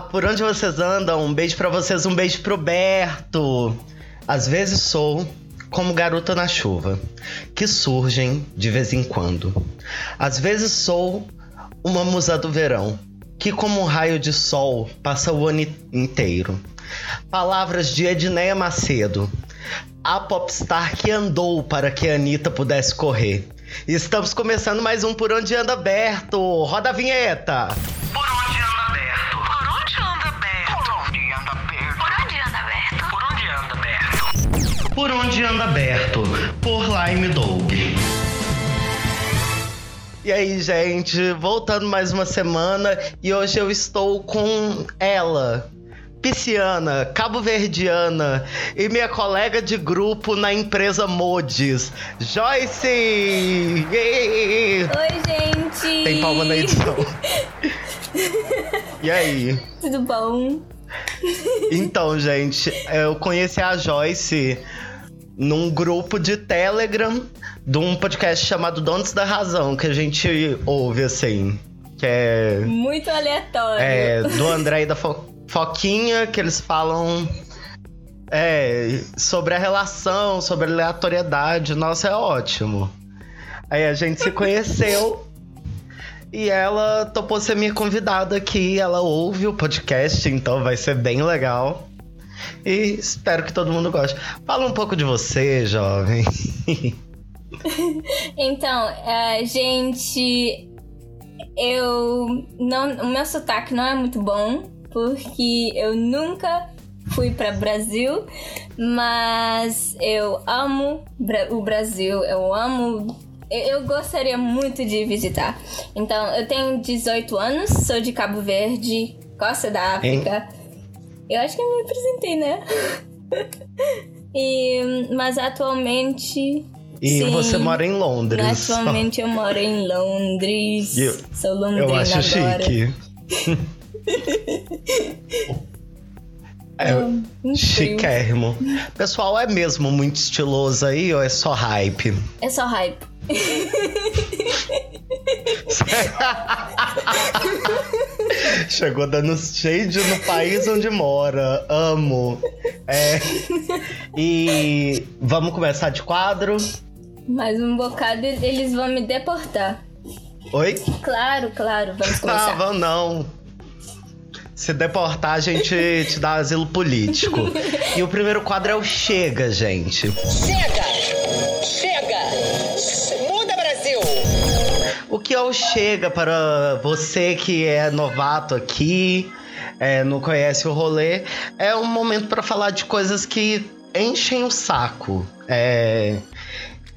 Por onde vocês andam? Um beijo para vocês, um beijo pro Berto. Às vezes sou como garota na chuva, que surgem de vez em quando. Às vezes sou uma musa do verão, que como um raio de sol passa o ano inteiro. Palavras de Edneia Macedo, a popstar que andou para que a Anitta pudesse correr. Estamos começando mais um Por Onde Anda Aberto. Roda a vinheta! Por Por Onde Anda Aberto, por Lime Dog. E aí, gente, voltando mais uma semana e hoje eu estou com ela, pisciana, cabo-verdiana e minha colega de grupo na empresa Modes, Joyce! Yay! Oi, gente! Tem palma na edição. E aí? Tudo bom? Então, gente, eu conheci a Joyce num grupo de Telegram de um podcast chamado Donos da Razão, que a gente ouve assim. Que é, Muito aleatório. é do André e da Fo- Foquinha, que eles falam é, sobre a relação, sobre a aleatoriedade. Nossa, é ótimo. Aí a gente se conheceu. E ela topou ser minha convidada aqui. Ela ouve o podcast, então vai ser bem legal. E espero que todo mundo goste. Fala um pouco de você, jovem. Então, é, gente, eu não, o meu sotaque não é muito bom porque eu nunca fui para Brasil, mas eu amo o Brasil, eu amo eu gostaria muito de visitar. Então, eu tenho 18 anos, sou de Cabo Verde, Costa da África. Eu acho que eu me apresentei, né? E, mas atualmente E Sim. você mora em Londres. Atualmente eu moro em Londres. Eu- Sou londrina Eu acho agora. chique. é, Um frio. chiquérrimo. Pessoal, é mesmo muito estiloso aí ou é só hype? É só hype. Chegou dando shade no país onde mora. Amo. É. E vamos começar de quadro. Mais um bocado e eles vão me deportar. Oi? Claro, claro, vamos Não, começar. vamos não. Se deportar, a gente te dá asilo político. E o primeiro quadro é o Chega, gente. Chega! Chega! O que é o Chega para você que é novato aqui, é, não conhece o rolê? É um momento para falar de coisas que enchem o saco. É,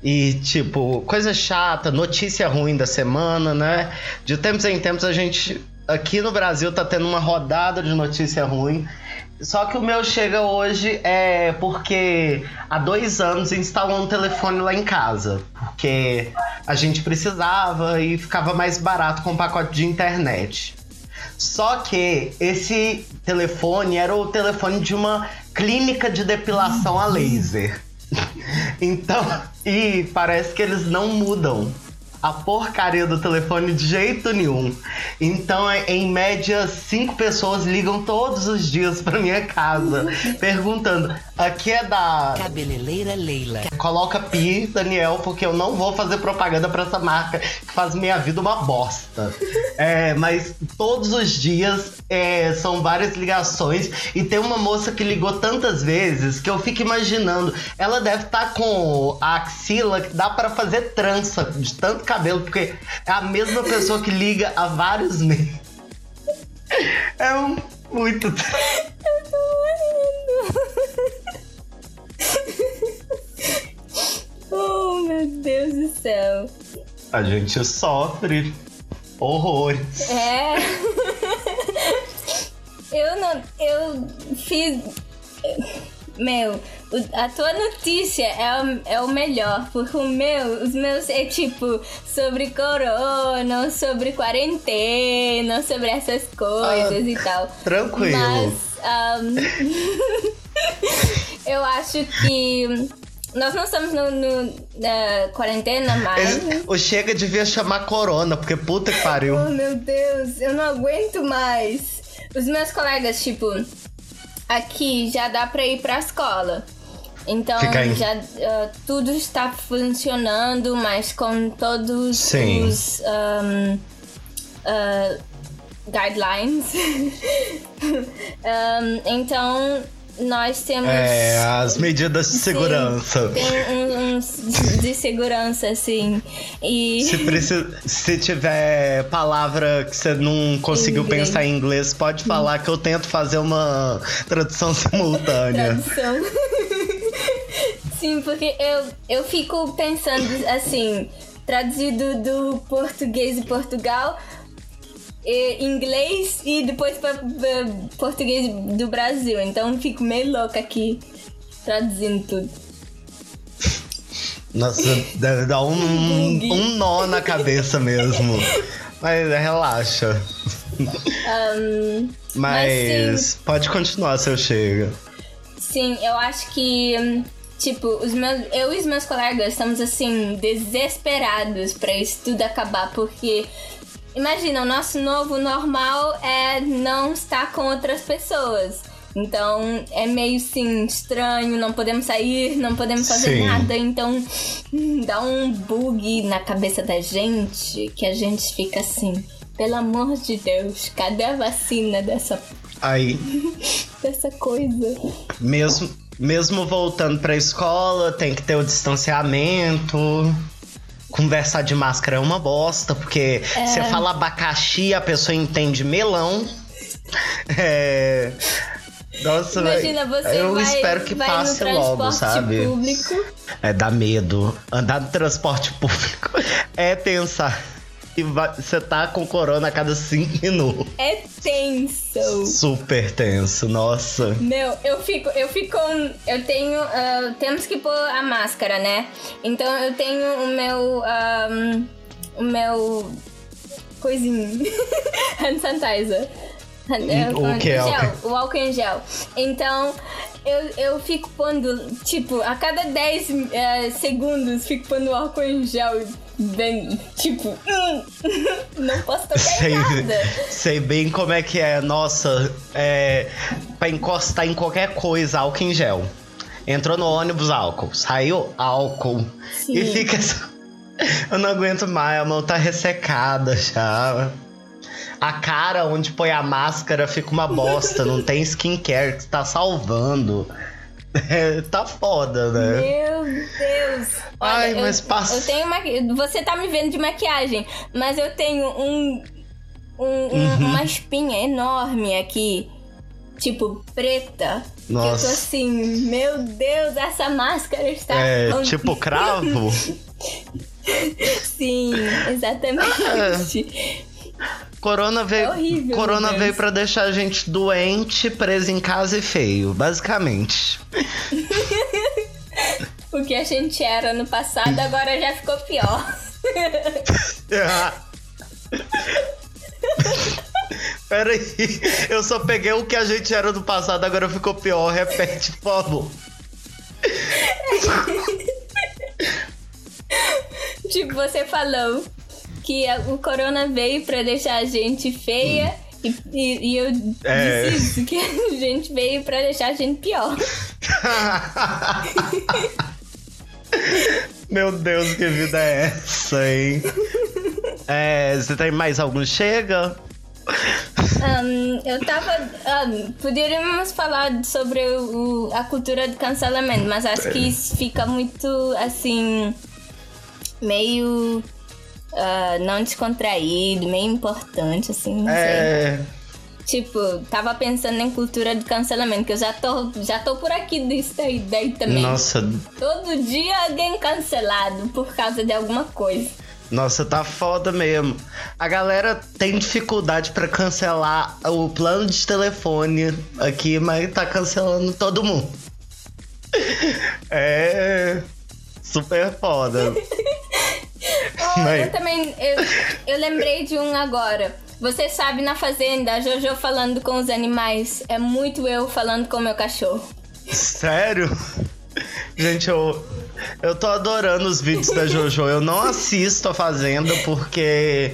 e, tipo, coisa chata, notícia ruim da semana, né? De tempos em tempos a gente. Aqui no Brasil tá tendo uma rodada de notícia ruim. Só que o meu chega hoje é porque há dois anos instalou um telefone lá em casa. Porque a gente precisava e ficava mais barato com um pacote de internet. Só que esse telefone era o telefone de uma clínica de depilação a laser. Então, e parece que eles não mudam a porcaria do telefone de jeito nenhum. Então, é- em média, cinco pessoas ligam todos os dias pra minha casa, perguntando: aqui é da Cabeleireira Leila. Coloca Pi, Daniel, porque eu não vou fazer propaganda pra essa marca que faz minha vida uma bosta. É, mas todos os dias é, são várias ligações e tem uma moça que ligou tantas vezes que eu fico imaginando. Ela deve estar com a axila que dá pra fazer trança de tanto cabelo, porque é a mesma pessoa que liga há vários meses. É um, muito. Oh, meu Deus do céu. A gente sofre horrores. É. Eu não. Eu fiz. Meu, a tua notícia é o, é o melhor, porque o meu, os meus é tipo sobre corona, sobre quarentena, sobre essas coisas e tal. Tranquilo. Mas ahm, eu acho que nós não estamos no, no- na quarentena mais. O Chega devia chamar Corona, porque puta que pariu. Oh meu Deus, eu não aguento mais. os meus colegas, tipo, aqui já dá pra ir pra escola. Então já ah, tudo está funcionando, mas com todos Sim. os um, ah, guidelines. Um, então nós temos É, as medidas de Sim, segurança. Tem um- uns de segurança, assim. E. Se, precisa, se tiver palavra que você não conseguiu Inglês. pensar em inglês, pode falar que eu tento fazer uma tradução simultânea. Tradução. Sim, porque eu, eu fico pensando assim, traduzido do português de Portugal, inglês e depois para português do Brasil. Então fico meio louca aqui traduzindo tudo. Nossa, deve dar um, um nó na cabeça mesmo. Mas relaxa. Um, Mas, sim. pode continuar se eu chego. Sim, eu acho que, hum, tipo, os meus, eu e os meus colegas estamos, assim, desesperados pra isso tudo acabar, porque, imagina, o nosso novo normal é não estar com outras pessoas. Então, é meio, assim, estranho, não podemos sair, não podemos fazer Sim. nada, então dá um bug na cabeça da gente, que a gente fica assim, pelo amor de Deus, cadê a vacina dessa, Aí, dessa coisa? mesmo, mesmo voltando pra escola, tem que ter o distanciamento. Conversar de máscara é uma bosta, porque você fala abacaxi, a pessoa entende melão. É. Nossa, Imagina, você eu vai, espero que passe no logo, transporte sabe? público. É dar medo. Andar no transporte público é pensar vai- você tá com corona a cada cinco minutos. É tenso. Super tenso, nossa. Meu, eu fico, eu fico, eu tenho, ah, temos que pôr a máscara, né? Então eu tenho o meu, ahm, o meu coisinho, hand sanitizer. É, O que é gel, o álcool em gel. Então eu, eu fico pondo, tipo, a cada 10 eh, segundos fico pondo o álcool em gel. Bem, tipo, hum, não posso tocar Sei, nada. sei bem como é que é. Nossa, é. Pra encostar em qualquer coisa, álcool em gel. Entrou no ônibus, álcool. Saiu, álcool. Sim. E fica. Eu não aguento mais, a mão tá ressecada já. A cara onde põe a máscara fica uma bosta, não tem skincare que tá salvando. É, tá foda, né? Meu Deus! Olha, Ai, eu, mas passa- Eu tenho maqui... Você tá me vendo de maquiagem, mas eu tenho um, um- um- Uhum. uma espinha enorme aqui, tipo preta. Que eu Nossa. tô assim, meu Deus, essa máscara está. É, tipo cravo. Sim, exatamente. Corona veio, É horrível, corona meu veio pra deixar a gente doente, preso em casa e feio, basicamente. o que a gente era no passado agora já ficou pior. Peraí, eu só peguei o que a gente era do passado, agora ficou pior. Repete, por favor. Tipo, você falou que o corona veio pra deixar a gente feia. E, e- e eu É. disse isso, que a gente veio pra deixar a gente pior. Meu Deus, que vida é essa, hein? É, você tem mais algum? Chega? Ahn, eu tava. ahn, poderíamos falar sobre o- a cultura do cancelamento, mas acho que isso fica muito assim. meio. Ah, não descontraído, meio importante, assim, não sei. É. Tipo, tava pensando em cultura do cancelamento, que eu já tô, já tô por aqui disso daí, daí também. Nossa, Todo dia alguém cancelado por causa de alguma coisa. nossa, tá foda mesmo. A galera tem dificuldade pra cancelar o plano de telefone aqui, mas tá cancelando todo mundo. É. Super foda. Eu também. Eu, eu lembrei de um agora. Você sabe, na fazenda, a Jojo falando com os animais. É muito eu falando com o meu cachorro. Sério? Gente, eu, eu tô adorando os vídeos da Jojo. Eu não assisto a Fazenda porque,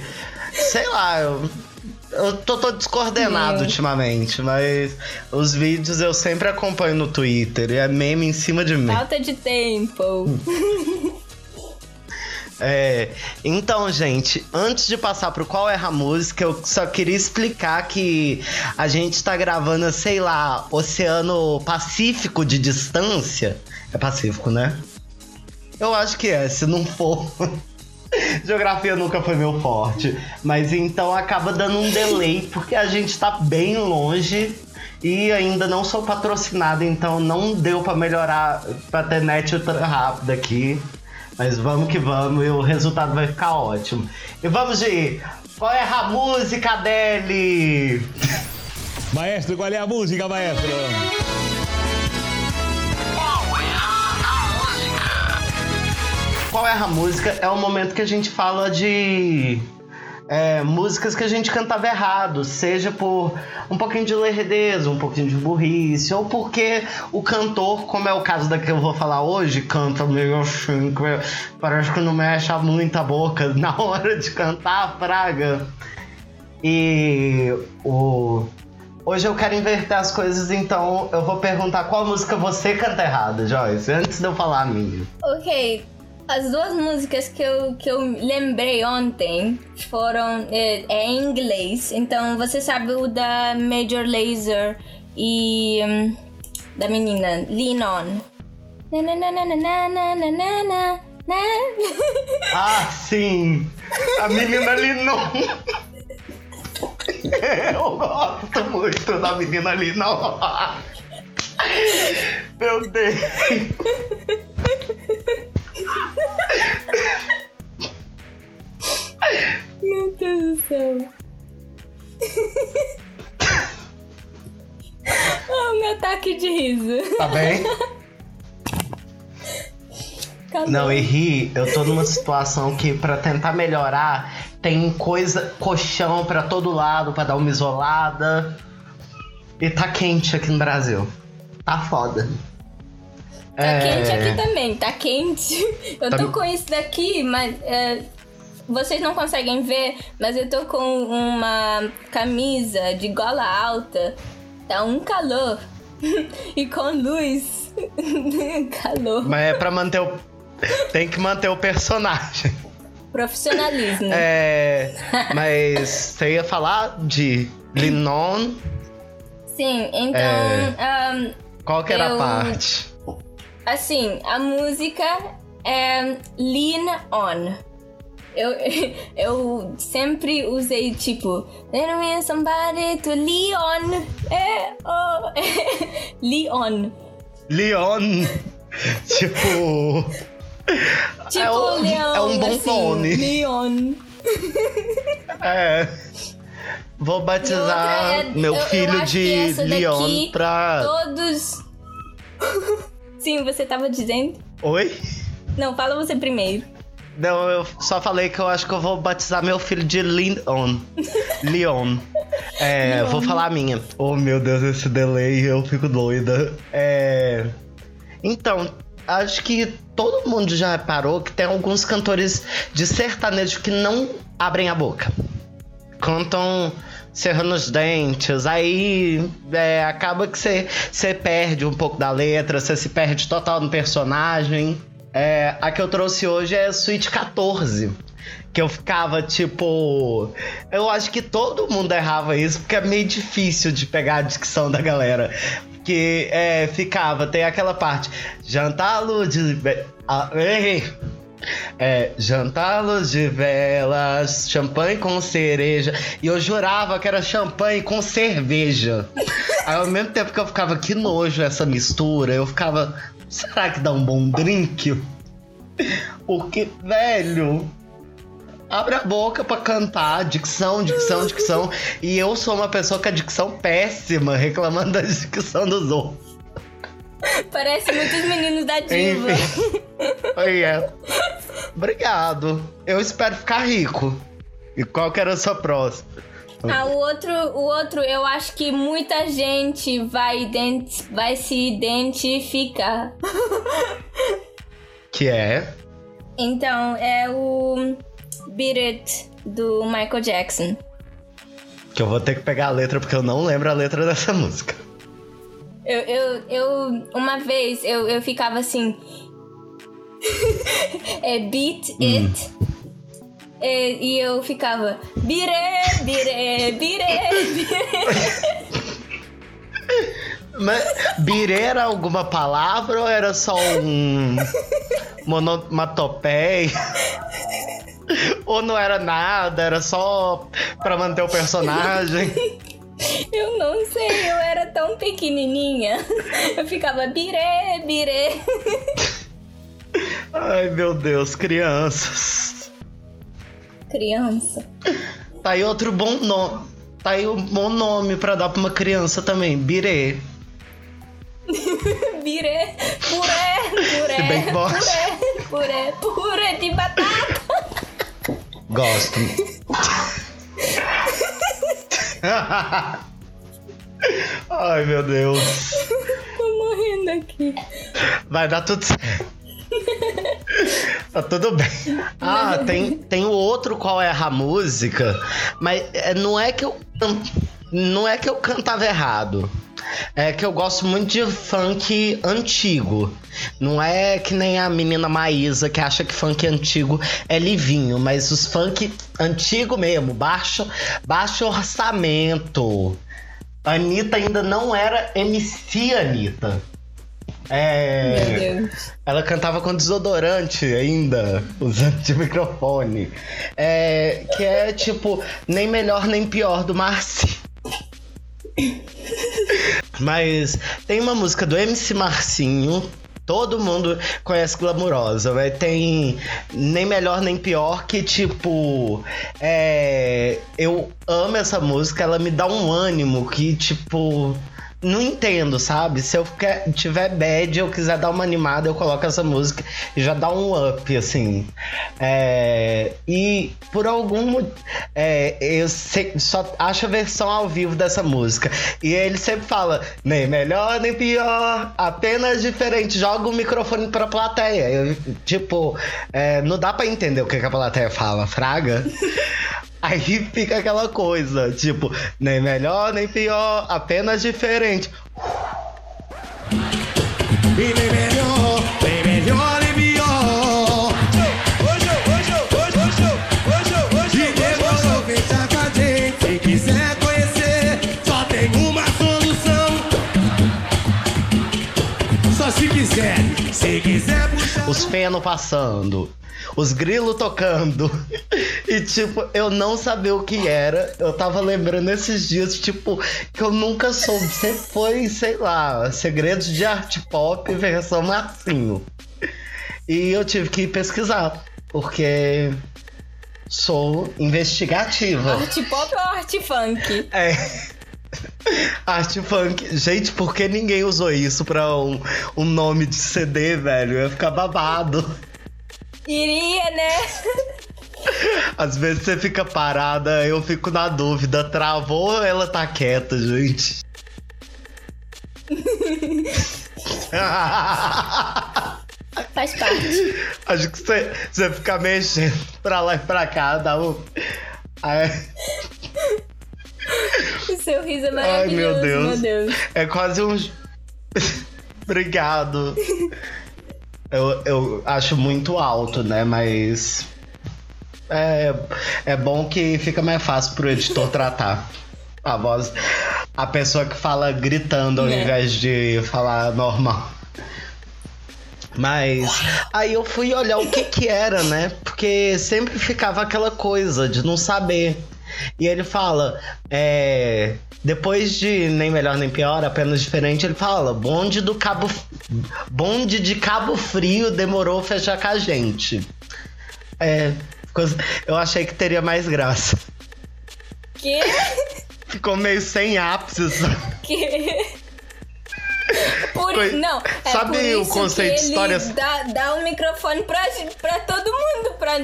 sei lá, eu, Eu tô, tô descoordenado Meu. ultimamente, mas os vídeos eu sempre acompanho no Twitter e é meme em cima de mim. Falta de tempo. É, então, gente, antes de passar pro qual é a música, eu só queria explicar que a gente tá gravando, sei lá, Oceano Pacífico de distância. É Pacífico, né? Eu acho que é, se não for. Geografia nunca foi meu forte. Mas então acaba dando um delay, porque a gente tá bem longe e ainda não sou patrocinado, então não deu pra melhorar, pra ter net ultra rápido aqui. Mas vamos que vamos e o resultado vai ficar ótimo. E vamos de. Qual é a música dele? Maestro, qual é a música, maestro? Qual é a música? Qual é a música? É o momento que a gente fala de é, músicas que a gente cantava errado, seja por um pouquinho de lerdeza, um pouquinho de burrice, ou porque o cantor, como é o caso da que eu vou falar hoje, canta meio assim, parece que não mexe muito a boca na hora de cantar a praga. E o. Hoje eu quero inverter as coisas, então eu vou perguntar qual música você canta errado, Joyce, antes de eu falar a minha. Ok, as duas músicas que eu, que eu lembrei ontem foram é, é em inglês, então você sabe o da Major Laser e um, da menina Lean On. Ah, sim! A menina Linon! Eu gosto muito da menina Linon! Meu Deus! Meu Deus do céu. oh, meu ataque de riso. Tá bem? Não, e ri, eu tô numa situação que pra tentar melhorar tem coisa, colchão pra todo lado pra dar uma isolada. E tá quente aqui no Brasil. Tá foda. Tá quente aqui também, tá quente. Eu Tá- tô com isso daqui, mas é, vocês não conseguem ver, mas eu tô com uma camisa de gola alta. Tá um calor. e com luz. calor. Mas é pra manter o. Tem que manter o personagem. Profissionalismo. É. Mas você ia falar de Linon. Sim, então. É. ahn, Qual que era Eu- a parte? Assim, a música é Lean On. Eu, eu sempre usei tipo There is somebody to lean on é, oh, é, Leon Leon. tipo. Tipo É um- leão é um bom assim, nome. Leon É. Vou batizar é- meu eu- eu filho que de Leon pra. Todos Sim, você tava dizendo? Oi? Não, fala você primeiro Não, eu só falei que eu acho que eu vou batizar meu filho de Leon. Leon. É, Leon. vou falar a minha. Oh meu Deus, esse delay, eu fico doida. É. Então, acho que todo mundo já reparou que tem alguns cantores de sertanejo que não abrem a boca. Cantam cerrando os dentes, aí é, acaba que você perde um pouco da letra, você se perde total no personagem. É, a que eu trouxe hoje é Suite 14. Que eu ficava tipo. Eu acho que todo mundo errava isso, porque é meio difícil de pegar a dicção da galera. Que é, ficava, tem aquela parte. Jantá-lo de. Ah, errei. É, jantar de velas, champanhe com cereja. E eu jurava que era champanhe com cerveja. Aí ao mesmo tempo que eu ficava, que nojo essa mistura, eu ficava, será que dá um bom drink? Porque, velho, abre a boca pra cantar, dicção, dicção, dicção. E eu sou uma pessoa com a dicção péssima, reclamando da dicção dos outros. Parece muitos meninos da diva. Oi, é. Obrigado. Eu espero ficar rico. E qual que era a sua próxima? Ah, o outro, o outro, eu acho que muita gente vai, ident- vai se identificar. Que é. Então, é o Beat It do Michael Jackson. Que eu vou ter que pegar a letra porque eu não lembro a letra dessa música. Eu, eu, eu uma vez eu, eu ficava assim. é beat it. É, e eu ficava. Bire, bire, bire, bire. Mas birê era alguma palavra ou era só um monomatopeia? ou não era nada, era só pra manter o personagem? Eu não sei, eu era tão pequenininha. Eu ficava bire, bire. Ai, meu Deus, crianças. Criança. Tá aí outro bom nome. Tá aí um bom nome pra dar pra uma criança também, birê. Bire, puré, puré, Se bem puré, puré, puré de batata. Gosto. Ai, meu Deus. Tô morrendo aqui. Vai dar tudo certo. Tá tudo bem. Ah, tem, tem o outro qual é a música, mas é, não é que eu não é que eu cantava errado. É que eu gosto muito de funk antigo. Não é que nem a menina Maísa que acha que funk antigo é livinho, mas os funk antigo mesmo, baixo, baixo orçamento. Anitta ainda não era MC Anitta. É. Meu Deus. Ela cantava com desodorante ainda, usando de microfone. É, que é tipo, nem melhor nem pior do Marci. Mas tem uma música do MC Marcinho. Todo mundo conhece Glamurosa, mas tem nem melhor nem pior que tipo. É, eu amo essa música, ela me dá um ânimo que, tipo. Não entendo, sabe? Se eu quer, tiver bad eu quiser dar uma animada, eu coloco essa música e já dá um up, assim. É, e por algum é, eu sei- só acho a versão ao vivo dessa música. E ele sempre fala, nem melhor nem pior, apenas diferente. Joga o microfone pra plateia. Eu, tipo, é, não dá pra entender o que, que a plateia fala, fraga. Aí fica aquela coisa, tipo, nem melhor nem pior, apenas diferente. E nem melhor, nem melhor, nem pior. Hoje, hoje, hoje, hoje, hoje, hoje, E demorou, vem cá com a gente. Quem quiser conhecer, só tem uma solução. Só se quiser, se quiser puxar. os feno passando, os grilos tocando. E, tipo, eu não sabia o que era. Eu tava lembrando esses dias, tipo, que eu nunca soube. Sempre foi, sei lá, segredos de arte pop versão Marcinho. E eu tive que pesquisar, porque sou investigativa. Arte pop ou arte funk? É. Arte funk. Gente, por que ninguém usou isso pra um, um nome de CD, velho? Eu ia ficar babado. Iria, né? Às vezes você fica parada, eu fico na dúvida. Travou ou ela tá quieta, gente? Faz parte. Acho que você, você fica mexendo pra lá e pra cá, dá um. Ai, O seu riso é ai, maravilhoso, meu Deus. meu Deus. É quase um. Obrigado. Eu, eu acho muito alto, né? Mas. É, é bom que fica mais fácil pro editor tratar a voz. A pessoa que fala gritando ao É. invés de falar normal. Mas aí eu fui olhar o que que era, né? Porque sempre ficava aquela coisa de não saber. E ele fala, é, depois de nem melhor nem pior, apenas diferente, ele fala, bonde do Cabo bonde de Cabo Frio demorou a fechar com a gente. É, eu achei que teria mais graça. Que? Ficou meio sem ápice. Que? Por, Coi- não, é Sabe o conceito que de ele histórias- Dá, dá um microfone pra, pra todo mundo, pra,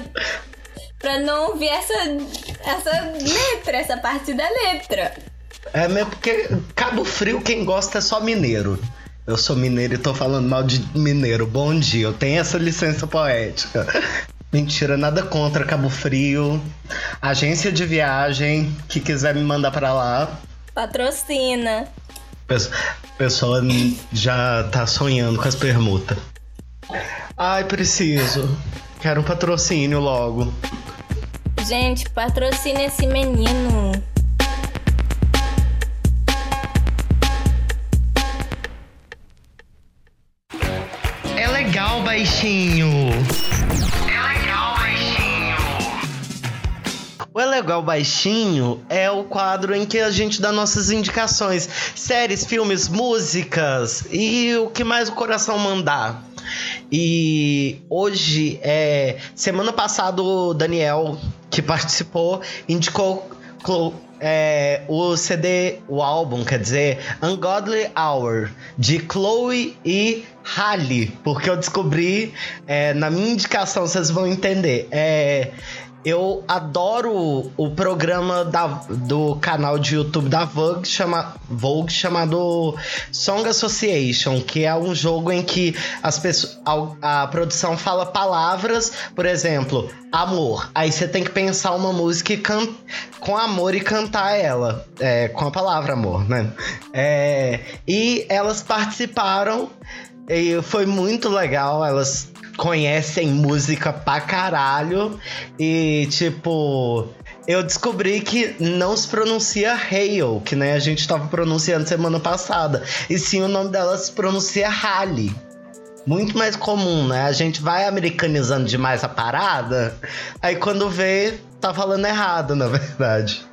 pra não ouvir essa, essa letra, essa parte da letra. É mesmo porque Cabo Frio quem gosta é só mineiro. Eu sou mineiro e tô falando mal de mineiro. Bom dia, eu tenho essa licença poética. Mentira, nada contra Cabo Frio. Agência de viagem que quiser me mandar pra lá. Patrocina. Pesso- Pessoa já tá sonhando com as permutas. Ai, preciso. Quero um patrocínio logo. Gente, patrocina esse menino. É legal, baixinho. É legal, baixinho. O É Legal Baixinho é o quadro em que a gente dá nossas indicações, séries, filmes, músicas e o que mais o coração mandar. E hoje é semana passada o Daniel que participou indicou é, o CD, o álbum, quer dizer, Ungodly Hour, de Chloe e Halle, porque eu descobri, é, na minha indicação, vocês vão entender. É, eu adoro o programa da- do canal de YouTube da Vogue, chama, Vogue chamado Song Association, que é um jogo em que as pessoas, a, a produção fala palavras, por exemplo, amor. Aí você tem que pensar uma música can, com amor e cantar ela, é, com a palavra amor, né? É, e elas participaram e foi muito legal, elas conhecem música pra caralho. E, tipo, eu descobri que não se pronuncia Hale, que né, a gente tava pronunciando semana passada. E sim, o nome dela se pronuncia Halle. Muito mais comum, né? A gente vai americanizando demais a parada, aí quando vê, tá falando errado, na verdade.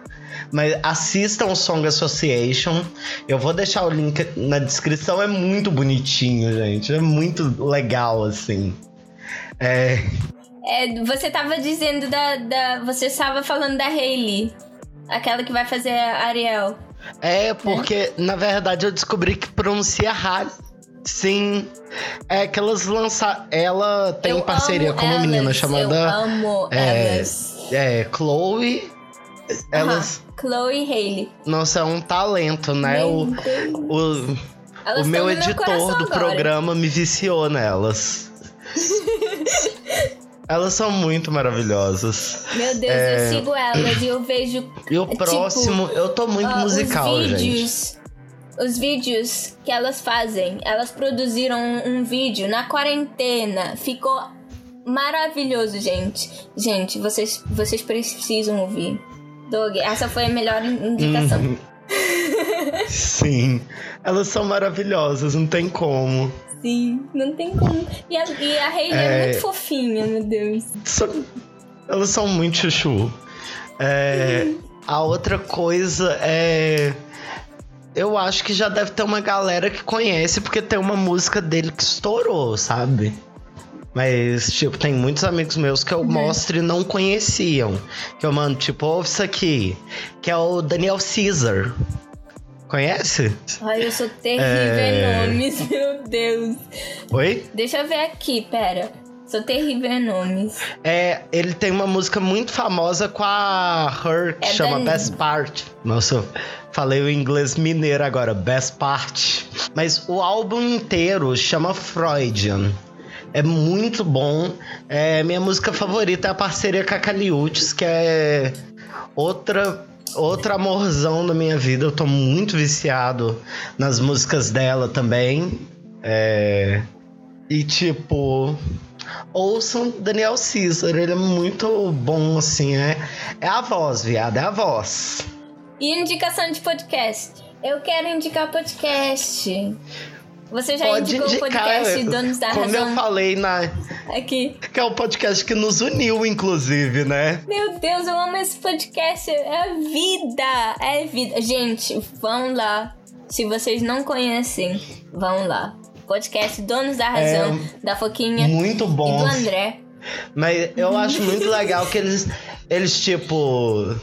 Mas assistam o Song Association. Eu vou deixar o link na descrição. É muito bonitinho, gente. É muito legal, assim. É, É, você tava dizendo da, da. Você estava falando da Hailey. Aquela que vai fazer a Ariel. é porque, na verdade, eu descobri que pronuncia Halle. Sim. É que elas lançaram. Ela tem Eu parceria com uma menina chamada. Eu amo é, elas. É, Chloe. Elas. Aham, Chloe e Hailey. Nossa, é um talento, né? O, Meu Deus. o, Elas o meu editor coração do agora. programa me viciou nelas. Elas são muito maravilhosas. Meu Deus, É. eu sigo elas e eu vejo E o Tipo, próximo, eu tô muito ah, musical, os gente. vídeos. Os vídeos que elas fazem. Elas produziram um, um vídeo na quarentena. Ficou maravilhoso, gente. Gente, vocês, vocês precisam ouvir. Doug, essa foi a melhor in- indicação. Uhum. Sim, elas são maravilhosas, não tem como. Sim, não tem como. E a, e a Hailey é... É. muito fofinha, meu Deus. São- elas são muito chuchu. É, a outra coisa é. Eu acho que já deve ter uma galera que conhece, porque tem uma música dele que estourou, sabe? Mas, tipo, tem muitos amigos meus que eu mostro e não conheciam. Que eu mando, tipo, ouve isso aqui. Que é o Daniel Caesar. Conhece? Ai, eu sou terrível É. em nomes, meu Deus. Oi? Deixa eu ver aqui, pera. Sou terrível em nomes. É, ele tem uma música muito famosa com a Her, que É chama da- Best Part. Nossa, falei o inglês mineiro agora, Best Part. Mas o álbum inteiro chama Freudian. É muito bom. É, minha música favorita é a parceria com a Caliutes, que é outra outro amorzão da minha vida. Eu tô muito viciado nas músicas dela também. É, e tipo, ouçam Daniel Caesar, ele é muito bom, assim, é, é a voz, viado, é a voz. E indicação de podcast. Eu quero indicar podcast. Você já Pode indicou o podcast Donos da como Razão eu falei na. aqui? Que é o podcast que nos uniu, inclusive, né? Meu Deus, eu amo esse podcast. É vida. É vida. Gente, vão lá. Se vocês não conhecem, vão lá. Podcast Donos da Razão, da Foquinha É Muito e bom. do André. Mas eu acho muito legal que eles, eles tipo.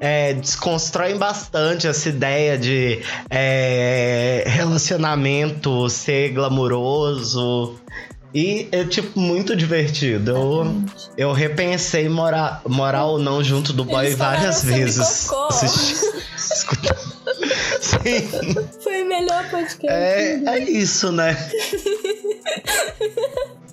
É, desconstroem bastante essa ideia de é, relacionamento ser glamuroso. E é, tipo, muito divertido. Eu, eu repensei morar, morar ou não junto do boy Eles várias vezes. cocô. Assisti- escuta- Sim. Foi o melhor podcast. É, é isso, né?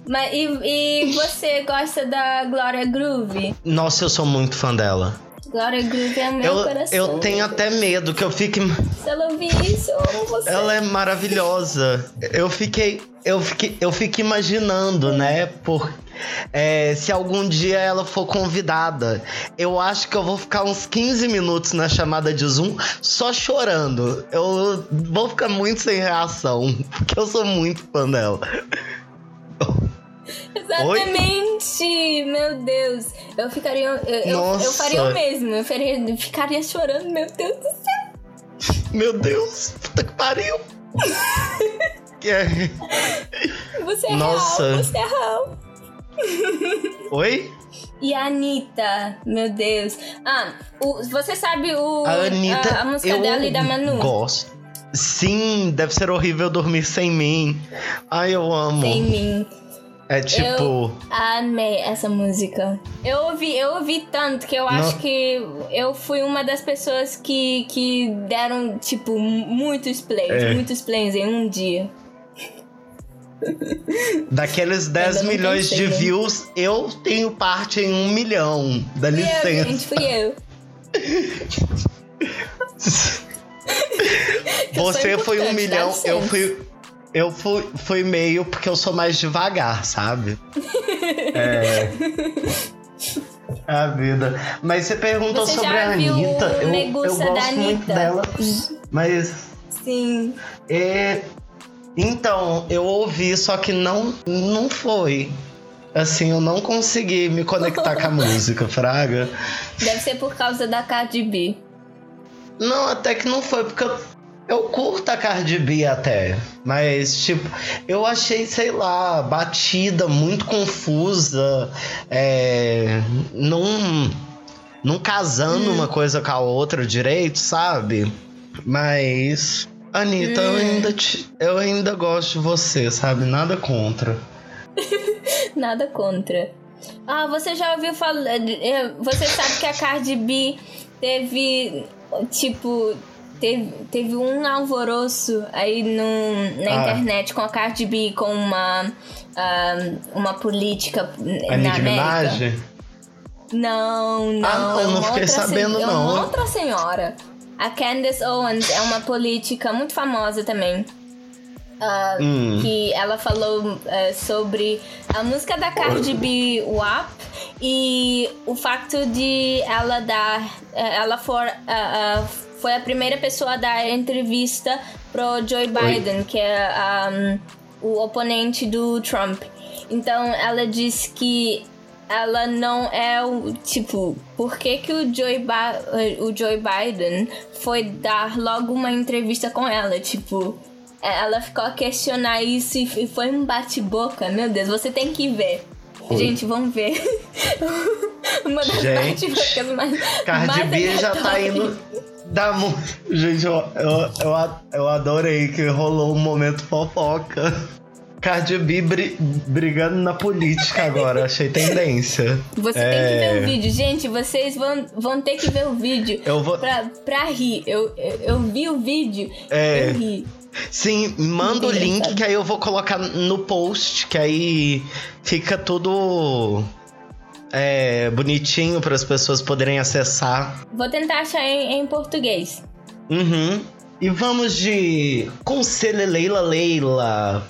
Mas, e, e você gosta da Glória Groove? Nossa, eu sou muito fã dela. Glória Groove é meu Eu, coração. eu tenho até medo que eu fique. Se ela ouvir isso, eu amo você. Ela é maravilhosa. Eu fiquei. Eu fiquei, eu fico imaginando, né? Por, é, se algum dia ela for convidada. Eu acho que eu vou ficar uns 15 minutos na chamada de Zoom só chorando. Eu vou ficar muito sem reação. Porque eu sou muito fã dela. Exatamente! Meu Deus. Eu ficaria. Eu, eu, eu Nossa. faria o mesmo. Eu faria, ficaria chorando, meu Deus do céu. Meu Deus, puta que pariu. É. Você é Nossa. real, você é real. Oi? E a Anitta, meu Deus. Ah, o- você sabe o, A Anitta. a, a música eu dela e da Manu? Gosto. Sim, deve ser horrível dormir sem mim. Ai, eu amo. Sem mim. É tipo. Eu amei essa música. Eu ouvi, eu ouvi tanto que eu acho No- que eu fui uma das pessoas que, que deram, tipo, muitos plays, É. muitos plays em um dia. Daqueles 10 Ainda não milhões de né? views, eu tenho parte em um milhão. Dá Fui eu, licença. gente, fui eu. eu Você foi um milhão, eu fui. Eu fui, fui meio porque eu sou mais devagar, sabe? É. A vida. Mas você perguntou Você sobre a Anitta. o Eu, eu gosto da muito Anitta? dela. Mas. Sim. É, então, eu ouvi, só que não, não foi. Assim, eu não consegui me conectar com a música, Fraga. Deve ser por causa da Cardi B. Não, até que não foi, porque eu, eu curto a Cardi B até. Mas, tipo, eu achei, sei lá, batida, muito confusa. É, não, não casando uma coisa com a outra direito, sabe? Mas. Anitta, eu, ainda te- eu ainda gosto de você, sabe? Nada contra. Nada contra. Ah, você já ouviu falar. eh, Você sabe que a Cardi B teve. Tipo. Teve, teve um alvoroço aí no, na Ah. internet com a Cardi B com uma. ah, uma política A na América. Não, não. Ah, não, é não fiquei sabendo, É não. uma outra senhora. A Candace Owens é uma política muito famosa também. Ah, Hum. Que ela falou eh, sobre a música da Cardi B, WAP, e o facto de ela dar. eh, ela for, ah, foi a primeira pessoa a dar entrevista pro Joe Biden, que é ah, o oponente do Trump. Então ela disse que ela não é o tipo, por que, que o, Joe Ba- o Joe Biden foi dar logo uma entrevista com ela? Tipo, ela ficou a questionar isso e foi um bate-boca. Meu Deus, você tem que ver. Gente, vamos ver. uma das bate-bocas mais. Cardi mais B já tá indo. Da. Gente, eu, eu, eu, eu adorei que rolou um momento fofoca. Cardi B bri- brigando na política agora, achei tendência. Você É. tem que ver o vídeo. Gente, vocês vão, vão ter que ver o vídeo Eu vou- pra, pra rir. Eu, eu, eu vi o vídeo, É. eu ri. Sim, manda o link que aí eu vou colocar no post, que aí fica tudo é, bonitinho para as pessoas poderem acessar. Vou tentar achar em, em português. Uhum. E vamos de Conselho Leila Leila.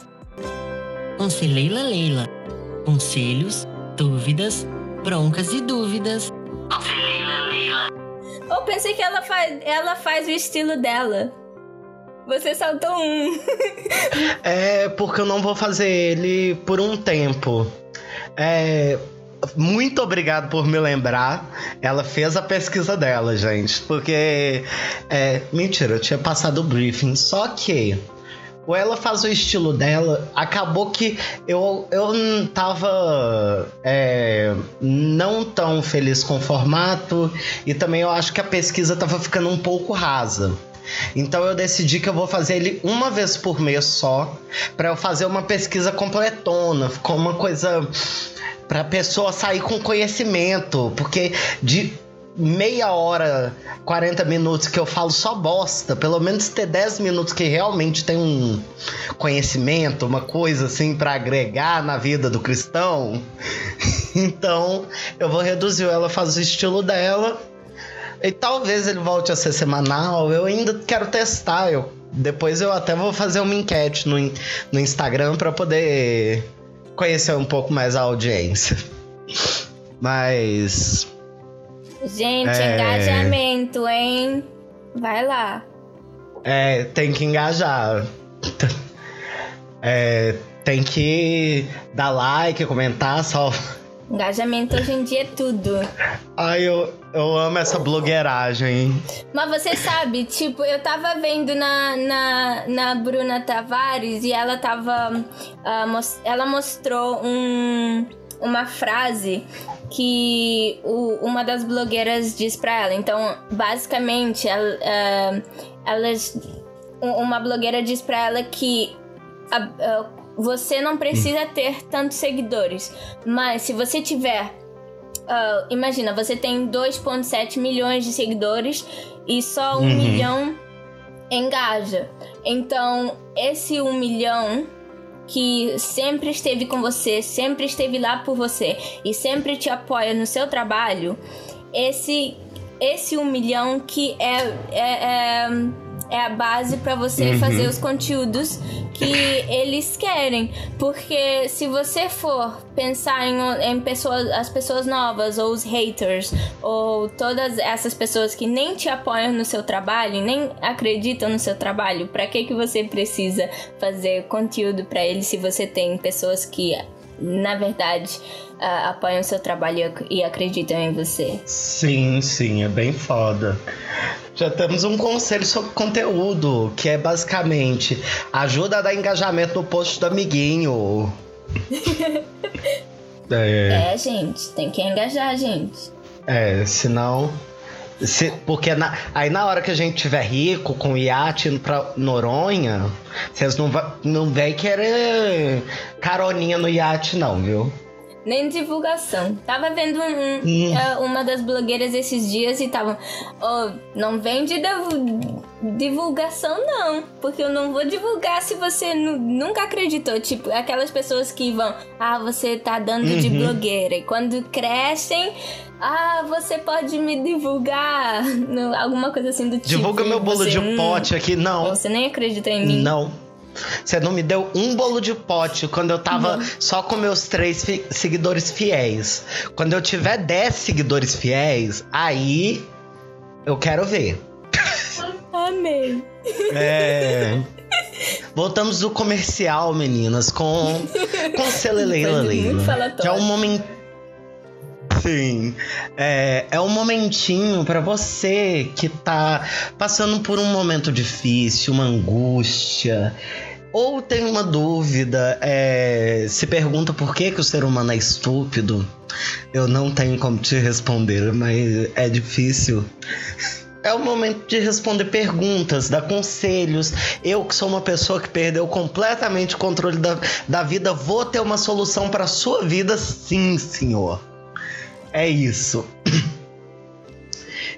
Conselho Leila Leila. Conselhos, dúvidas, broncas e dúvidas. Eu pensei que ela faz, ela faz o estilo dela. Você saltou um. É porque eu não vou fazer ele por um tempo. É. Muito obrigado por me lembrar. Ela fez a pesquisa dela, gente. Porque. É, mentira, eu tinha passado o briefing. Só que. Ou ela faz o estilo dela, acabou que eu, eu não tava é, não tão feliz com o formato e também eu acho que a pesquisa tava ficando um pouco rasa. Então eu decidi que eu vou fazer ele uma vez por mês só, pra eu fazer uma pesquisa completona, ficou uma coisa pra pessoa sair com conhecimento, porque de meia hora, 40 minutos que eu falo só bosta, pelo menos ter 10 minutos que realmente tem um conhecimento, uma coisa assim pra agregar na vida do cristão. Então, eu vou reduzir ela faz o estilo dela. E talvez ele volte a ser semanal. Eu ainda quero testar. Eu, depois eu até vou fazer uma enquete no, no Instagram pra poder conhecer um pouco mais a audiência. Mas Gente, É. engajamento, hein? Vai lá. É, tem que engajar. É, tem que dar like, comentar, só. Engajamento hoje em dia é tudo. Ai, eu, eu amo essa blogueiragem. Mas você sabe, tipo, eu tava vendo na, na, na Bruna Tavares e ela tava. mos- ela mostrou um, uma frase que o- uma das blogueiras diz pra ela. Então, basicamente, ela, ah, elas. um- Uma blogueira diz pra ela que a- ah, você não precisa ter tantos seguidores, mas se você tiver ah, imagina, você tem 2,7 milhões de seguidores e só um Uhum. milhão engaja. Então, esse um milhão que sempre esteve com você, sempre esteve lá por você e sempre te apoia no seu trabalho, esse, esse um milhão que é, é, é, é a base para você fazer os conteúdos que eles querem. Porque se você for pensar em, em pessoas, as pessoas novas, ou os haters, ou todas essas pessoas que nem te apoiam no seu trabalho, nem acreditam no seu trabalho, para que, que você precisa fazer conteúdo para eles se você tem pessoas que, na verdade, ah, apoiam o seu trabalho e e acreditam em você? Sim, sim, é bem foda. Já temos um conselho sobre conteúdo, que é basicamente ajuda a dar engajamento no post do amiguinho. é, É, gente, tem que engajar, gente. é, senão. Se- porque na- aí na hora que a gente tiver rico, com iate indo pra Noronha, vocês não, va- não vêm querer caroninha no iate, não, viu? Nem divulgação. Tava vendo um- um- Hum. é, uma das blogueiras esses dias e tava. Oh, não vende divulgação, não. Porque eu não vou divulgar se você nu- nunca acreditou. Tipo, aquelas pessoas que vão. Ah, você tá dando de Uhum. blogueira. E quando crescem. Ah, você pode me divulgar. Alguma coisa assim do tipo. Divulga meu bolo Você, de hum, pote aqui. Não, Você nem acredita em mim. Não. Você não me deu um bolo de pote quando eu tava só com meus três fi- seguidores fiéis. Quando eu tiver 10 seguidores fiéis, aí eu quero ver. Amei. É. Voltamos do comercial, meninas, com com falatório. Que é um momento Sim, é, é um momentinho pra você que tá passando por um momento difícil, uma angústia, ou tem uma dúvida, é, se pergunta por que, que o ser humano é estúpido. Eu não tenho como te responder, mas é difícil. É o momento de responder perguntas, dar conselhos. Eu, que sou uma pessoa que perdeu completamente o controle da, da vida, vou ter uma solução para sua vida, sim, senhor. É isso.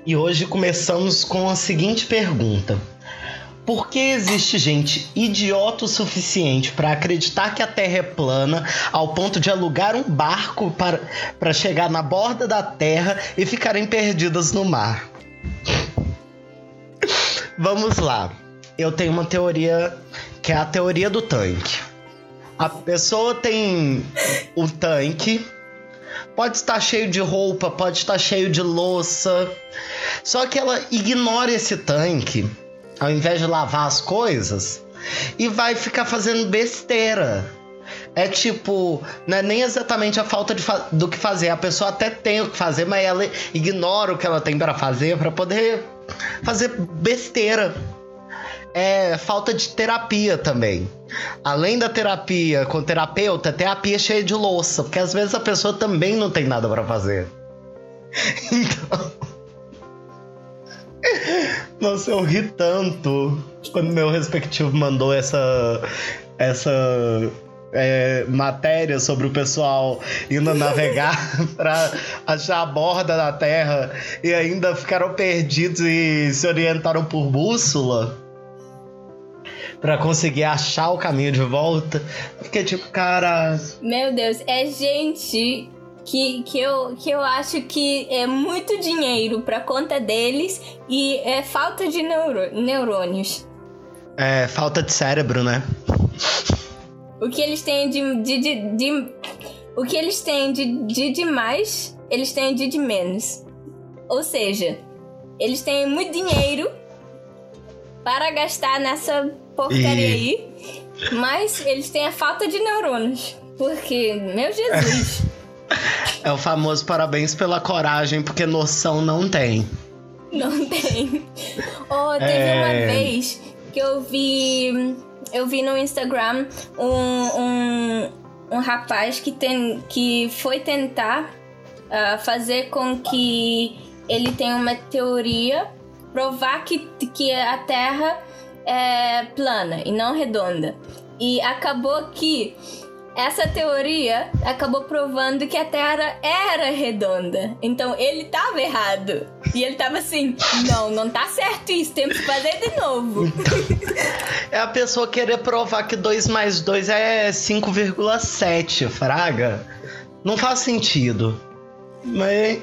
E hoje começamos com a seguinte pergunta: Por que existe gente idiota o suficiente para acreditar que a Terra é plana ao ponto de alugar um barco para, para chegar na borda da Terra e ficarem perdidas no mar? Vamos lá. Eu tenho uma teoria que é a teoria do tanque. A pessoa tem o tanque, pode estar cheio de roupa, pode estar cheio de louça, só que ela ignora esse tanque ao invés de lavar as coisas e vai ficar fazendo besteira. É tipo, não é nem exatamente a falta de do que fazer. A pessoa até tem o que fazer, mas ela ignora o que ela tem para fazer para poder fazer besteira. É falta de terapia também. Além da terapia com terapeuta, terapia cheia de louça, porque às vezes a pessoa também não tem nada para fazer. Então. Nossa, eu ri tanto quando meu respectivo mandou essa essa é, matéria sobre o pessoal indo navegar pra achar a borda da Terra e ainda ficaram perdidos e se orientaram por bússola pra conseguir achar o caminho de volta. Eu fiquei tipo, cara. Meu Deus, é gente que, que, eu, que eu acho que é muito dinheiro pra conta deles e é falta de neuro, neurônios. É, falta de cérebro, né? O que eles têm de. de, de, de- o que eles têm de, de demais, eles têm de de menos. Ou seja, eles têm muito dinheiro para gastar nessa porcaria E- aí, mas eles têm a falta de neurônios. Porque, meu Jesus. É o famoso parabéns pela coragem, porque noção não tem. Não tem. Oh, teve É. uma vez que eu vi. Eu vi no Instagram um, um, um rapaz que, tem, que foi tentar ah, fazer com que ele tenha uma teoria, provar que, que a Terra é plana e não redonda. E acabou que essa teoria acabou provando que a Terra era redonda. Então ele tava errado. E ele tava assim: não, não tá certo isso, temos que fazer de novo. É a pessoa querer provar que 2 mais 2 é 5,7, fraga. Não faz sentido. Mas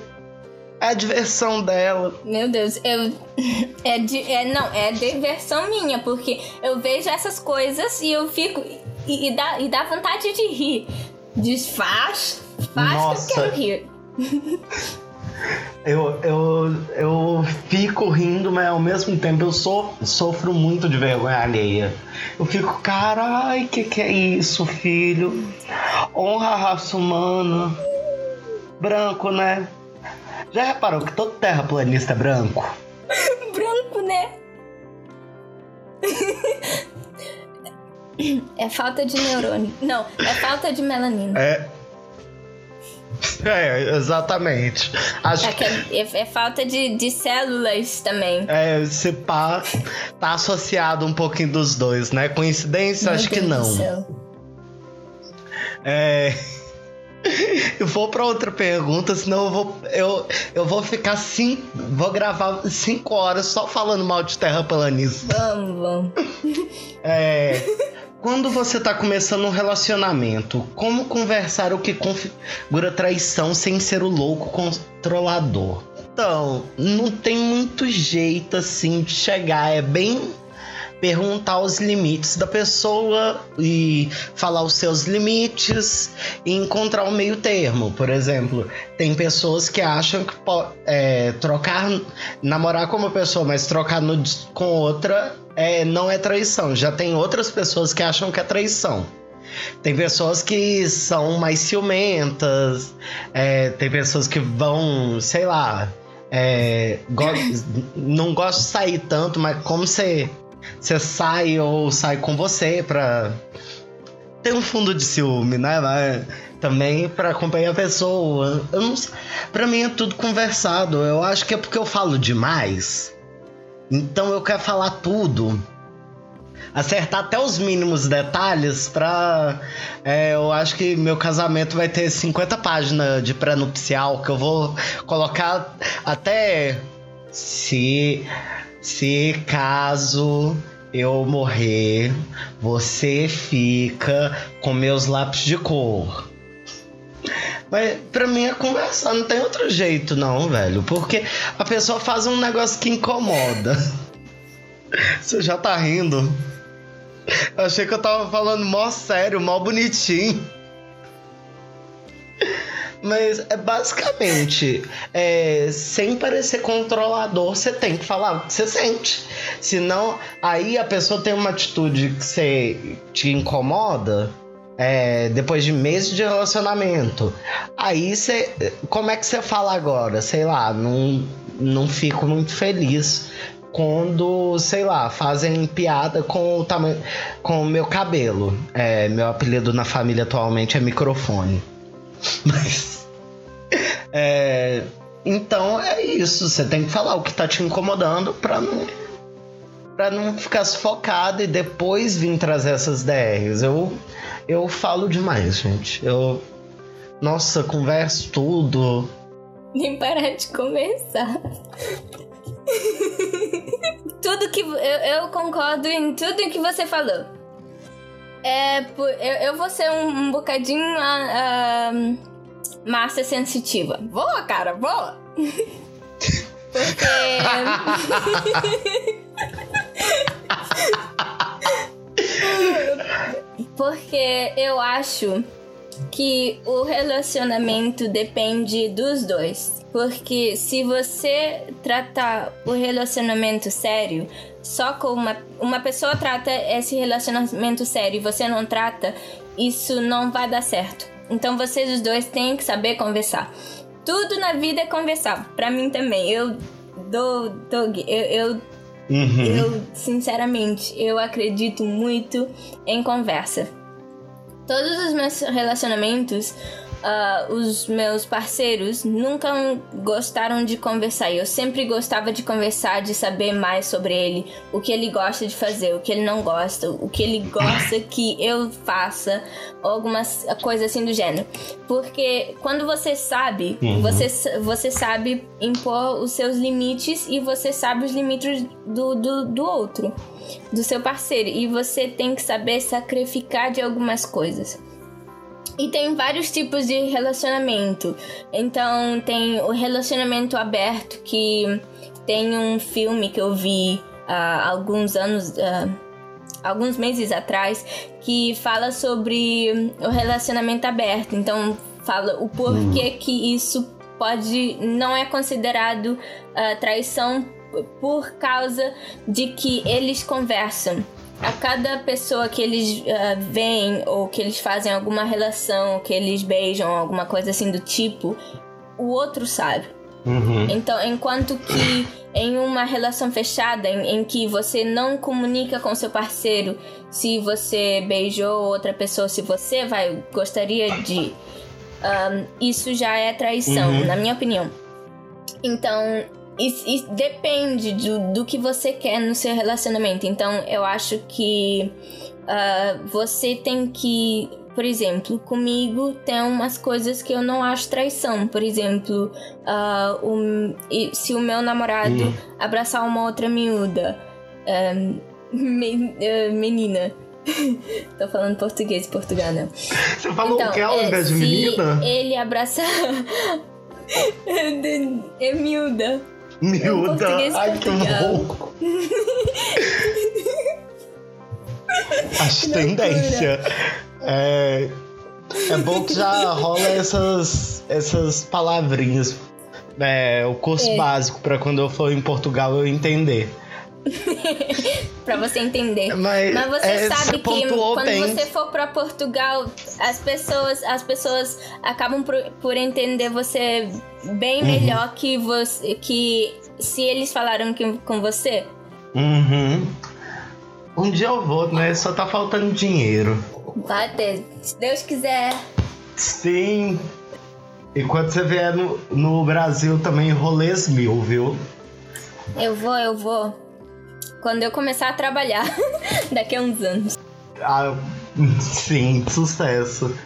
é a diversão dela. Meu Deus, eu. É, de, é não, é diversão minha, porque eu vejo essas coisas e eu fico. E, e dá, e dá vontade de rir. Desfaz, faz Nossa. que eu quero rir. Eu, eu, eu fico rindo, mas ao mesmo tempo eu so, sofro muito de vergonha alheia. Eu fico, carai, que que é isso, filho? Honra a raça humana. Branco, né? Já reparou que todo terraplanista é branco? Branco, né? É falta de neurônio. Não, é falta de melanina. É. É, exatamente. Acho É, que é, é- é falta de, de células também. É, esse pá tá associado um pouquinho dos dois, né? Coincidência? Acho que Meu Deus não. do céu. É. Eu vou pra outra pergunta, senão eu vou. Eu, eu vou ficar cinco. Vou gravar cinco horas só falando mal de terraplanista. Vamos, vamos. É. Quando você tá começando um relacionamento, como conversar o que configura traição sem ser o louco controlador? Então, não tem muito jeito assim de chegar. É bem perguntar os limites da pessoa e falar os seus limites e encontrar um meio termo. Por exemplo, tem pessoas que acham que é, trocar, namorar com uma pessoa, mas trocar nudes com outra é, não é traição. Já tem outras pessoas que acham que é traição. Tem pessoas que são mais ciumentas, é, tem pessoas que vão, sei lá, é, go- não gostam de sair tanto, mas como você você sai ou sai com você pra ter um fundo de ciúme, né? Mas também pra acompanhar a pessoa. Eu não, pra mim é tudo conversado. Eu acho que é porque eu falo demais. Então eu quero falar tudo. Acertar até os mínimos detalhes pra. é, eu acho que meu casamento vai ter 50 páginas de pré-nupcial que eu vou colocar até. Se. Se caso eu morrer, você fica com meus lápis de cor. Mas pra mim é conversar, não tem outro jeito, não, velho. Porque a pessoa faz um negócio que incomoda. Você já tá rindo. Eu achei que eu tava falando mó sério, mó bonitinho. Mas é basicamente, é, sem parecer controlador, você tem que falar o que você sente. Senão, aí a pessoa tem uma atitude que você te incomoda. é, depois de meses de relacionamento. Aí você. Como é que você fala agora? Sei lá, não, não fico muito feliz quando, sei lá, fazem piada com o tamanho. com o meu cabelo. É, meu apelido na família atualmente é microfone. Mas. É, então é isso. Você tem que falar o que tá te incomodando pra não. pra não ficar sufocado e depois vir trazer essas DRs. Eu, eu falo demais, gente. Eu. Nossa, converso tudo. Nem parar de conversar. tudo que. Eu, eu concordo em tudo que você falou. É. Eu, eu vou ser um, um bocadinho. ah, ah, massa sensitiva. Voa, cara, voa! Porque. Porque eu acho que o relacionamento depende dos dois. Porque se você tratar o relacionamento sério, só com uma, uma pessoa trata esse relacionamento sério e você não trata, isso não vai dar certo. Então vocês os dois têm que saber conversar. Tudo na vida é conversar. Pra mim também. Eu dou. dou eu, eu Uhum. eu, sinceramente, eu acredito muito em conversa. Todos os meus relacionamentos, ah, os meus parceiros nunca gostaram de conversar. Eu sempre gostava de conversar, de saber mais sobre ele, o que ele gosta de fazer, o que ele não gosta, o que ele gosta que eu faça, alguma coisa assim do gênero. Porque quando você sabe, você, você sabe impor os seus limites e você sabe os limites do, do, do outro, do seu parceiro. E você tem que saber sacrificar de algumas coisas. E tem vários tipos de relacionamento. Então tem o relacionamento aberto, que tem um filme que eu vi há alguns anos. ah, alguns meses atrás que fala sobre o relacionamento aberto. Então fala o porquê que isso pode não é considerado ah, traição por causa de que eles conversam. A cada pessoa que eles ah, veem ou que eles fazem alguma relação, que eles beijam, alguma coisa assim do tipo, o outro sabe. Uhum. Então, enquanto que em uma relação fechada, em, em que você não comunica com seu parceiro se você beijou outra pessoa, se você vai gostaria de, ahn, isso já é traição, na minha opinião. Então, isso, isso depende do, do que você quer no seu relacionamento. Então, eu acho que ah, você tem que, por exemplo, comigo tem umas coisas que eu não acho traição. Por exemplo, e se o meu namorado abraçar uma outra miúda, ah, me- ah, menina. Tô falando português, Portugal, não. Você falou o que ao é, invés de menina? ele abraçar. é miúda. Miúda. Ai, que louco. Acho tendência. É, é bom que já rola essas, essas palavrinhas. É, o curso É. básico pra quando eu for em Portugal eu entender. Pra você entender. Mas, Mas você é, sabe você que quando bem. você for pra Portugal, as pessoas, as pessoas acabam por, por entender você bem Uhum. melhor que você que se eles falaram que, com você. Uhum. Um dia eu vou, né? Só tá faltando dinheiro. Vai ter, se Deus quiser. Sim. E quando você vier no, no Brasil também, rolês mil, viu? Eu vou, eu vou. Quando eu começar a trabalhar, daqui a uns anos. Ah, sim, sucesso.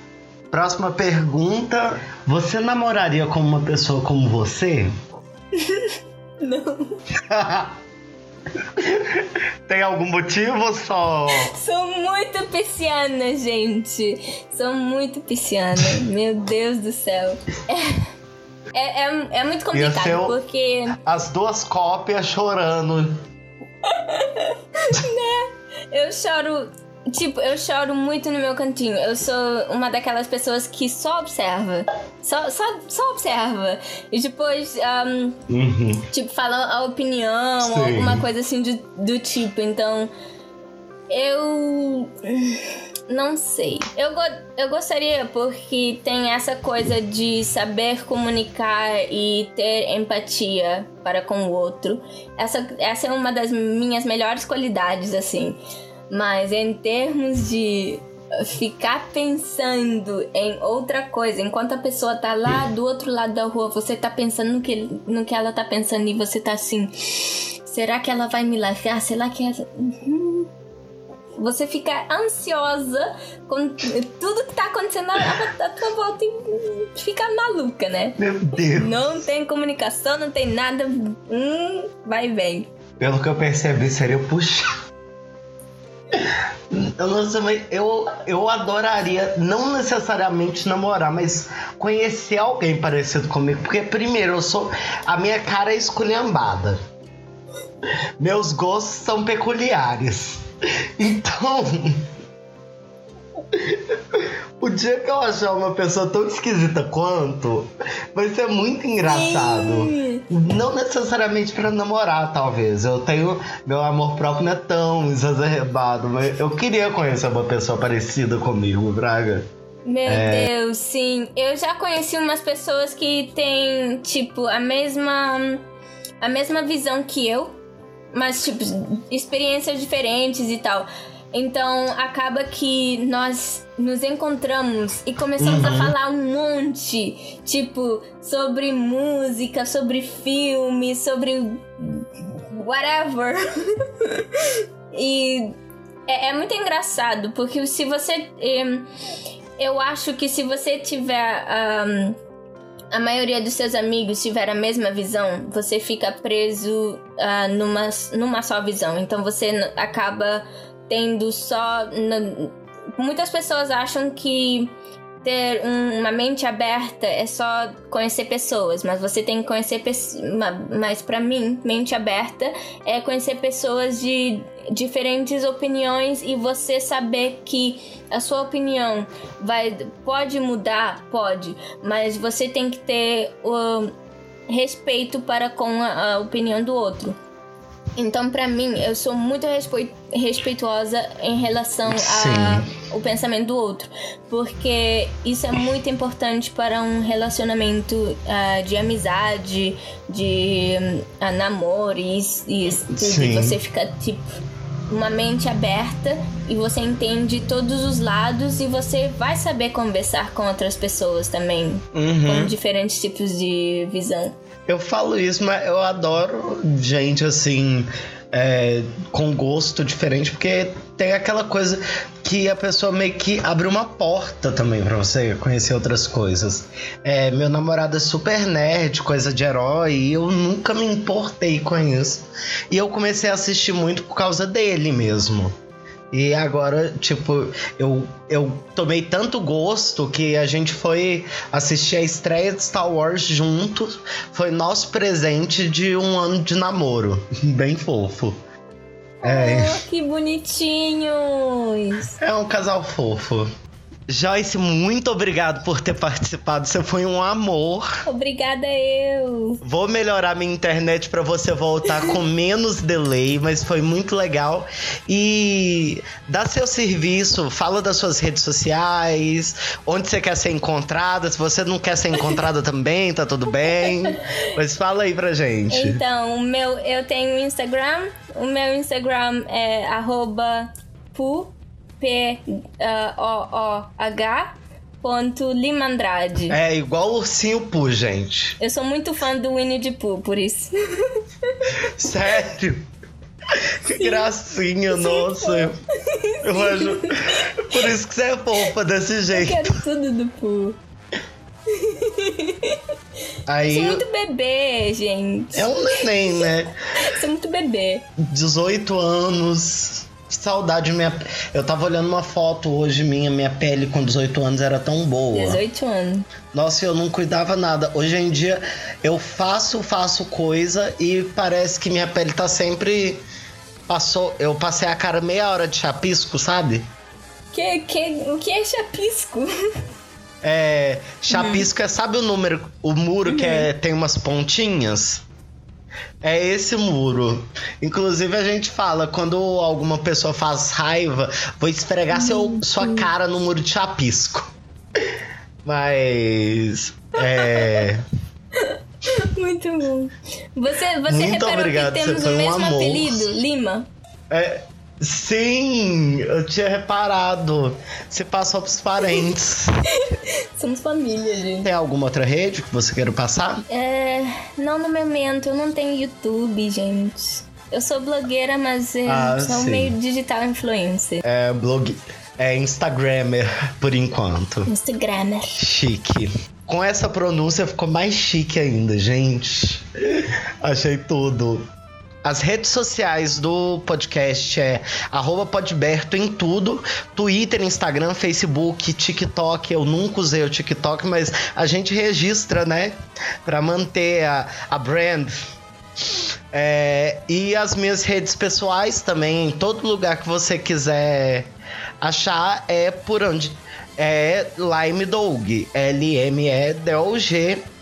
Próxima pergunta. Você namoraria com uma pessoa como você? Não. Tem algum motivo ou só? Sou muito pisciana, gente. Sou muito pisciana. Meu Deus do céu. É, é, é, é muito complicado, porque As duas cópias chorando. Eu choro. Tipo, eu choro muito no meu cantinho. Eu sou uma daquelas pessoas que só observa. Só, só, só observa. E depois, ahm, Uhum. tipo, fala a opinião, Sim. alguma coisa assim do, do tipo. Então, eu. Não sei. Eu, go- eu gostaria porque tem essa coisa de saber comunicar e ter empatia para com o outro. Essa, essa é uma das minhas melhores qualidades, assim. Mas em termos de ficar pensando em outra coisa, enquanto a pessoa tá lá do outro lado da rua, você tá pensando no que, no que ela tá pensando e você tá assim. Será que ela vai me largar? Será que ela. Uhum. Você fica ansiosa com tudo que tá acontecendo à, à tua volta e fica maluca, né? Meu Deus. Não tem comunicação, não tem nada. Hum, vai vem. Pelo que eu percebi, seria puxar. Eu não sei, eu, eu adoraria, não necessariamente namorar, mas conhecer alguém parecido comigo. Porque, primeiro, eu sou. A minha cara é esculhambada. Meus gostos são peculiares. Então. O dia que eu achar uma pessoa tão esquisita quanto, vai ser muito engraçado. Sim. Não necessariamente pra namorar, talvez. Eu tenho. Meu amor próprio não é tão exacerbado, mas eu queria conhecer uma pessoa parecida comigo, Braga. Meu Deus, sim. Eu já conheci umas pessoas que têm, tipo, a mesma. a mesma visão que eu, mas, tipo, experiências diferentes e tal. Então acaba que nós nos encontramos e começamos a falar um monte, tipo, sobre música, sobre filme, sobre whatever. e é, é muito engraçado, porque se você. em, eu acho que se você tiver. ahm, a maioria dos seus amigos tiver a mesma visão, você fica preso ah, numa, numa só visão. Então você acaba tendo só. Muitas pessoas acham que ter um- uma mente aberta é só conhecer pessoas, mas você tem que conhecer. Mas pra mim, mente aberta é conhecer pessoas de diferentes opiniões e você saber que a sua opinião vai pode mudar, pode, mas você tem que ter o respeito para com a, a opinião do outro. Então, pra mim, eu sou muito respeituosa em relação ao pensamento do outro, porque isso é muito importante para um relacionamento ah, de amizade, de ah, namoro e e tudo. Você fica tipo uma mente aberta e você entende todos os lados e você vai saber conversar com outras pessoas também, Uhum. com diferentes tipos de visão. Eu falo isso, mas eu adoro gente assim, é, com gosto diferente, porque tem aquela coisa que a pessoa meio que abre uma porta também pra você conhecer outras coisas. É, meu namorado é super nerd, coisa de herói, e eu nunca me importei com isso. E eu comecei a assistir muito por causa dele mesmo. E agora, tipo, eu, eu tomei tanto gosto que a gente foi assistir a estreia de Star Wars juntos. Foi nosso presente de um ano de namoro. Bem fofo. É, Oh, que bonitinhos! é um casal fofo. Joyce, muito obrigado por ter participado. Você foi um amor. Obrigada eu. Vou melhorar minha internet pra você voltar com menos delay, mas foi muito legal. E dá seu serviço, fala das suas redes sociais, onde você quer ser encontrada. Se você não quer ser encontrada também, tá tudo bem. Mas fala aí pra gente. Então, o meu, eu tenho Instagram. O meu Instagram é arroba pu, P, ah, O, O, H, ponto Limandrade. É igual o ursinho Poo, gente. Eu sou muito fã do Winnie the Pooh, por isso. Sério. Que gracinha, nossa. Eu, eu acho. Por isso que você é fofa desse Eu jeito. quero tudo do Pooh. Aí. Sou muito bebê, gente. É um neném, né? Sou muito bebê. 18 anos. Que saudade minha. Eu tava olhando uma foto hoje minha, minha pele com 18 anos era tão boa. 18 anos. Nossa, eu não cuidava nada. Hoje em dia eu faço, faço coisa e parece que minha pele tá sempre passou, eu passei a cara meia hora de chapisco, sabe? Que, que, o que é chapisco? É, chapisco Uhum. é, sabe o número, o muro que é, tem umas pontinhas? É esse muro. Inclusive a gente fala, quando alguma pessoa faz raiva, vou esfregar seu, sua cara no muro de chapisco. Mas. É. Muito bom. Você, você Muito reparou que temos o um mesmo amor. apelido? Lima? é Sim, eu tinha reparado. Você passou pros parentes. Somos família, gente. Tem alguma outra rede que você queira passar? É. Não no momento, eu não tenho YouTube, gente. Eu sou blogueira, mas é, Ah, sou sim. meio digital influencer. É blog. É Instagrammer, por enquanto. Instagram. Chique. Com essa pronúncia ficou mais chique ainda, gente. Achei tudo. As redes sociais do podcast é podberto em tudo. Twitter, Instagram, Facebook, TikTok. Eu nunca usei o TikTok, mas a gente registra, né? Pra manter a, a brand. É, e as minhas redes pessoais também, em todo lugar que você quiser achar, é por onde? É Lime Dog. L-M-E-D-O-G.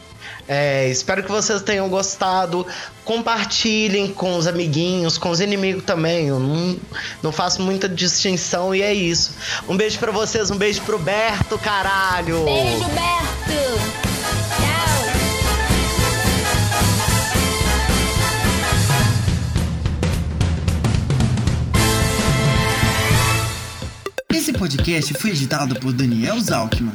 É, espero que vocês tenham gostado. Compartilhem com os amiguinhos, com os inimigos também. Eu não, não faço muita distinção e é isso. Um beijo pra vocês, um beijo pro Berto, caralho! Beijo, Berto! Tchau! Esse podcast foi editado por Daniel Zalkman.